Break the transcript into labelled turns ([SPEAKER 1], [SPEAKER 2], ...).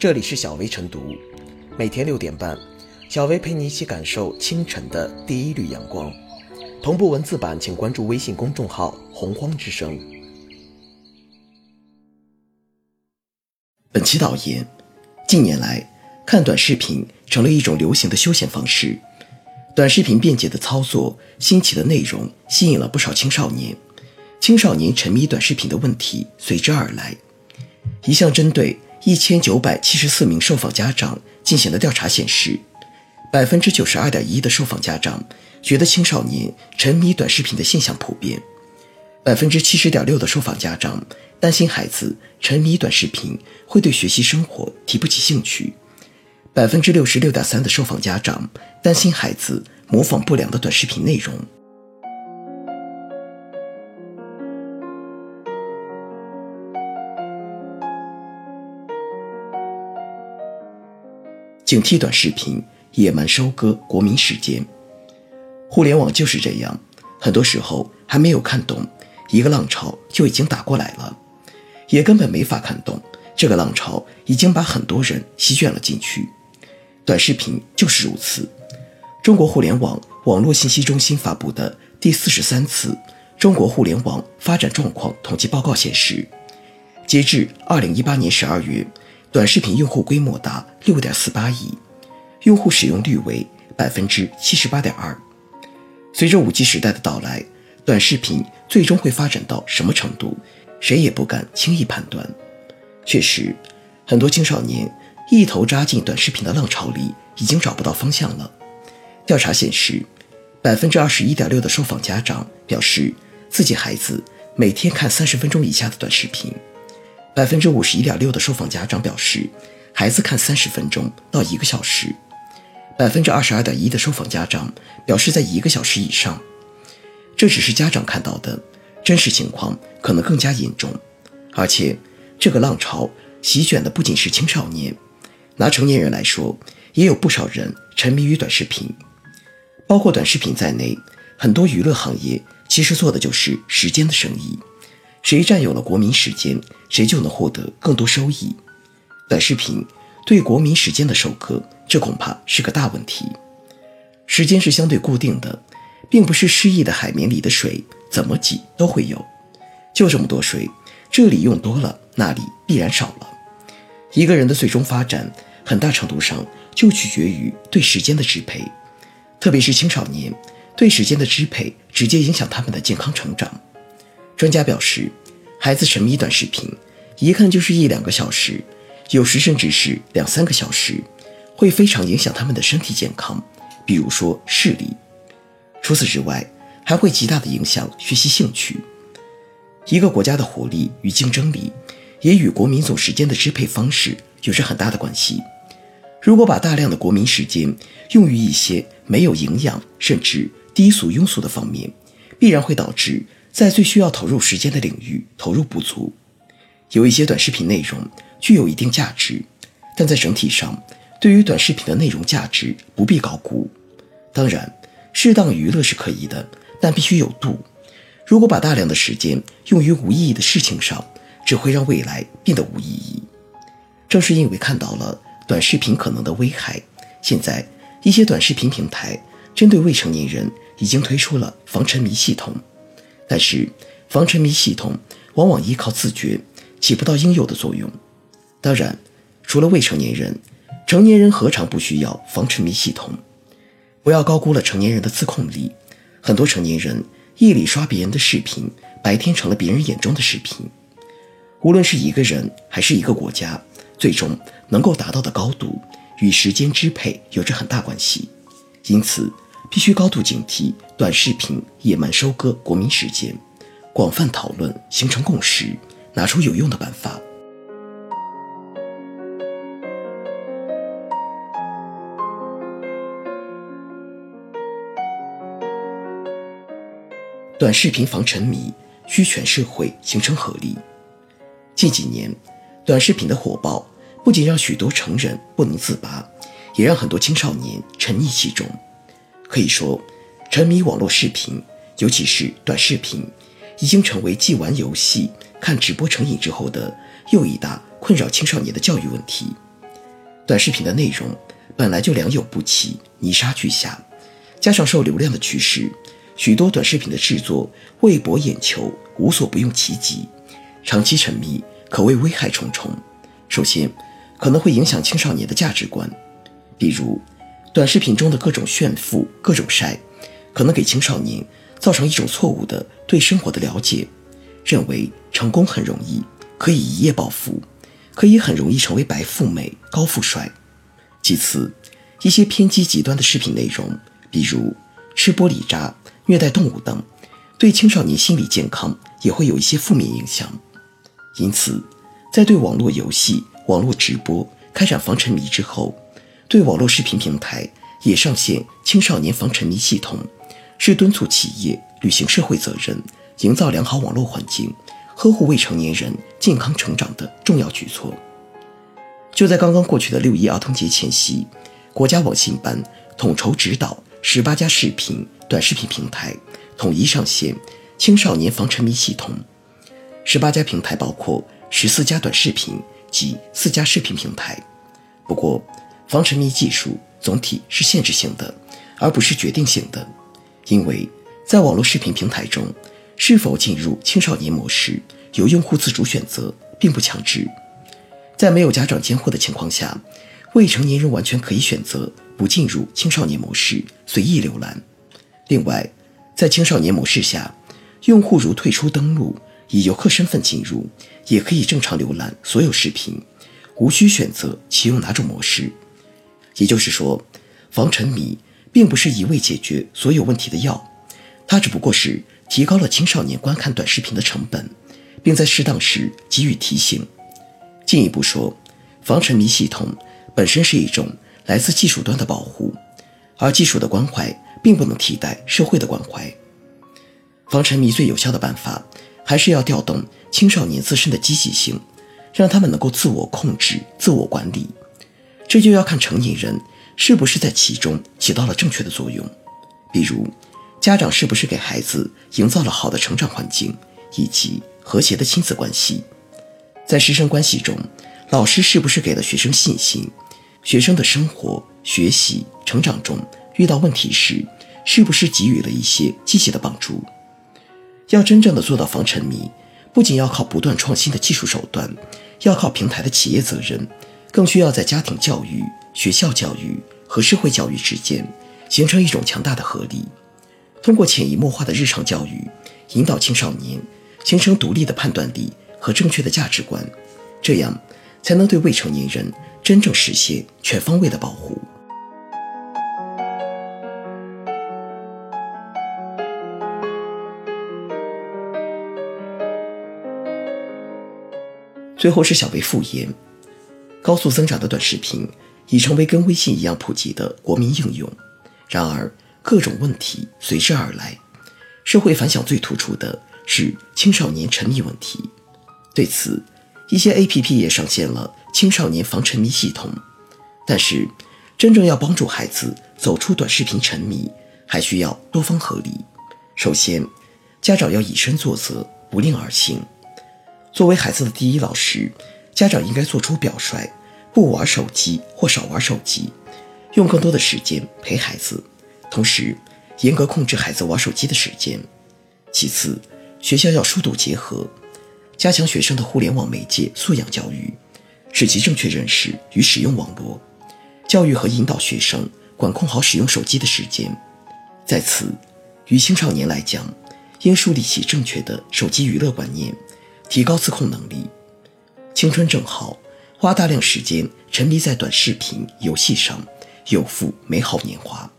[SPEAKER 1] 这里是小薇晨读，每天六点半，小薇陪你一起感受清晨的第一缕阳光。同步文字版，请关注微信公众号“洪荒之声”。
[SPEAKER 2] 本期导言：近年来，看短视频成了一种流行的休闲方式。短视频便捷的操作、新奇的内容，吸引了不少青少年。青少年沉迷短视频的问题随之而来。一项针对一千九百七十四名受访家长进行的调查显示，百分之九十二点一的受访家长觉得青少年沉迷短视频的现象普遍，百分之七十点六的受访家长担心孩子沉迷短视频会对学习生活提不起兴趣，百分之六十六点三的受访家长担心孩子模仿不良的短视频内容。警惕短视频野蛮收割国民时间，互联网就是这样，很多时候还没有看懂，一个浪潮就已经打过来了，也根本没法看懂，这个浪潮已经把很多人席卷了进去。短视频就是如此。中国互联网网络信息中心发布的第四十三次中国互联网发展状况统计报告显示，截至二零一八年十二月。短视频用户规模达六点四八亿，用户使用率为百分之七十八点二。随着五 G 时代的到来，短视频最终会发展到什么程度，谁也不敢轻易判断。确实，很多青少年一头扎进短视频的浪潮里，已经找不到方向了。调查显示，百分之二十一点六的受访家长表示，自己孩子每天看三十分钟以下的短视频。百分之五十一点六的受访家长表示，孩子看三十分钟到一个小时；百分之二十二点一的受访家长表示在一个小时以上。这只是家长看到的，真实情况可能更加严重。而且，这个浪潮席卷的不仅是青少年，拿成年人来说，也有不少人沉迷于短视频。包括短视频在内，很多娱乐行业其实做的就是时间的生意。谁占有了国民时间，谁就能获得更多收益。短视频对国民时间的收割，这恐怕是个大问题。时间是相对固定的，并不是诗意的海绵里的水，怎么挤都会有。就这么多水，这里用多了，那里必然少了。一个人的最终发展，很大程度上就取决于对时间的支配，特别是青少年，对时间的支配直接影响他们的健康成长。专家表示，孩子沉迷短视频，一看就是一两个小时，有时甚至是两三个小时，会非常影响他们的身体健康，比如说视力。除此之外，还会极大的影响学习兴趣。一个国家的活力与竞争力，也与国民总时间的支配方式有着很大的关系。如果把大量的国民时间用于一些没有营养甚至低俗庸俗的方面，必然会导致。在最需要投入时间的领域投入不足，有一些短视频内容具有一定价值，但在整体上，对于短视频的内容价值不必高估。当然，适当娱乐是可以的，但必须有度。如果把大量的时间用于无意义的事情上，只会让未来变得无意义。正是因为看到了短视频可能的危害，现在一些短视频平台针对未成年人已经推出了防沉迷系统。但是，防沉迷系统往往依靠自觉，起不到应有的作用。当然，除了未成年人，成年人何尝不需要防沉迷系统？不要高估了成年人的自控力。很多成年人夜里刷别人的视频，白天成了别人眼中的视频。无论是一个人还是一个国家，最终能够达到的高度，与时间支配有着很大关系。因此，必须高度警惕短视频野蛮收割国民时间，广泛讨论，形成共识，拿出有用的办法。短视频防沉迷，需全社会形成合力。近几年，短视频的火爆不仅让许多成人不能自拔，也让很多青少年沉溺其中。可以说，沉迷网络视频，尤其是短视频，已经成为继玩游戏、看直播成瘾之后的又一大困扰青少年的教育问题。短视频的内容本来就良莠不齐、泥沙俱下，加上受流量的驱使，许多短视频的制作为博眼球，无所不用其极，长期沉迷可谓危害重重。首先，可能会影响青少年的价值观，比如短视频中的各种炫富、各种晒，可能给青少年造成一种错误的对生活的了解，认为成功很容易，可以一夜暴富，可以很容易成为白富美、高富帅。其次，一些偏激极端的视频内容，比如吃玻璃渣、虐待动物等，对青少年心理健康也会有一些负面影响。因此，在对网络游戏、网络直播开展防沉迷之后，对网络视频平台也上线青少年防沉迷系统，是敦促企业履行社会责任、营造良好网络环境、呵护未成年人健康成长的重要举措。就在刚刚过去的六一儿童节前夕，国家网信办统筹指导十八家视频短视频平台统一上线青少年防沉迷系统。十八家平台包括十四家短视频及四家视频平台。不过，防沉迷技术总体是限制性的，而不是决定性的，因为在网络视频平台中，是否进入青少年模式由用户自主选择，并不强制。在没有家长监护的情况下，未成年人完全可以选择不进入青少年模式，随意浏览。另外，在青少年模式下，用户如退出登录，以游客身份进入，也可以正常浏览所有视频，无需选择启用哪种模式。也就是说，防沉迷并不是一味解决所有问题的药，它只不过是提高了青少年观看短视频的成本，并在适当时给予提醒。进一步说，防沉迷系统本身是一种来自技术端的保护，而技术的关怀并不能替代社会的关怀。防沉迷最有效的办法，还是要调动青少年自身的积极性，让他们能够自我控制、自我管理。这就要看成年人是不是在其中起到了正确的作用，比如家长是不是给孩子营造了好的成长环境以及和谐的亲子关系。在师生关系中，老师是不是给了学生信心？学生的生活、学习、成长中遇到问题时，是不是给予了一些积极的帮助？要真正的做到防沉迷，不仅要靠不断创新的技术手段，要靠平台的企业责任，更需要在家庭教育、学校教育和社会教育之间形成一种强大的合力，通过潜移默化的日常教育，引导青少年形成独立的判断力。和正确的价值观，这样才能对未成年人真正实现全方位的保护。最后是小薇复言：高速增长的短视频已成为跟微信一样普及的国民应用，然而各种问题随之而来，社会反响最突出的是青少年沉迷问题。对此，一些 A P P 也上线了青少年防沉迷系统。但是，真正要帮助孩子走出短视频沉迷，还需要多方合力。首先，家长要以身作则，不令而行。作为孩子的第一老师，家长应该做出表率，不玩手机或少玩手机，用更多的时间陪孩子，同时严格控制孩子玩手机的时间。其次，学校要疏堵结合。加强学生的互联网媒介素养教育，使其正确认识与使用网络，教育和引导学生管控好使用手机的时间。在此，于青少年来讲，应树立起正确的手机娱乐观念，提高自控能力。青春正好，花大量时间沉迷在短视频游戏上，有负美好年华。